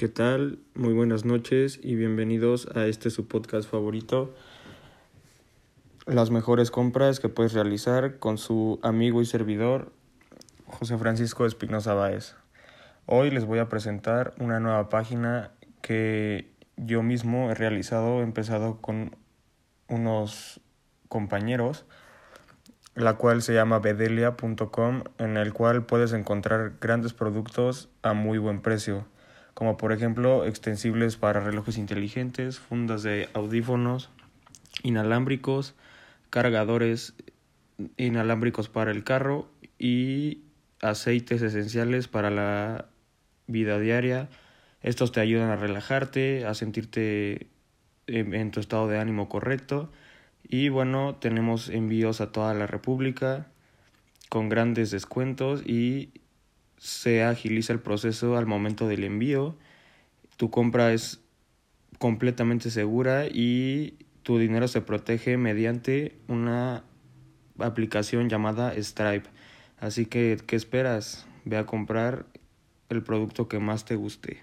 ¿Qué tal? Muy buenas noches y bienvenidos a este su podcast favorito. Las mejores compras que puedes realizar con su amigo y servidor José Francisco Espinosa Báez. Hoy les voy a presentar una nueva página que yo mismo he realizado, he empezado con unos compañeros, la cual se llama bedelia.com, en el cual puedes encontrar grandes productos a muy buen precio como por ejemplo extensibles para relojes inteligentes, fundas de audífonos inalámbricos, cargadores inalámbricos para el carro y aceites esenciales para la vida diaria. Estos te ayudan a relajarte, a sentirte en, tu estado de ánimo correcto. Y bueno, tenemos envíos a toda la República con grandes descuentos y se agiliza el proceso al momento del envío, tu compra es completamente segura y tu dinero se protege mediante una aplicación llamada Stripe. Así que, ¿qué esperas? Ve a comprar el producto que más te guste.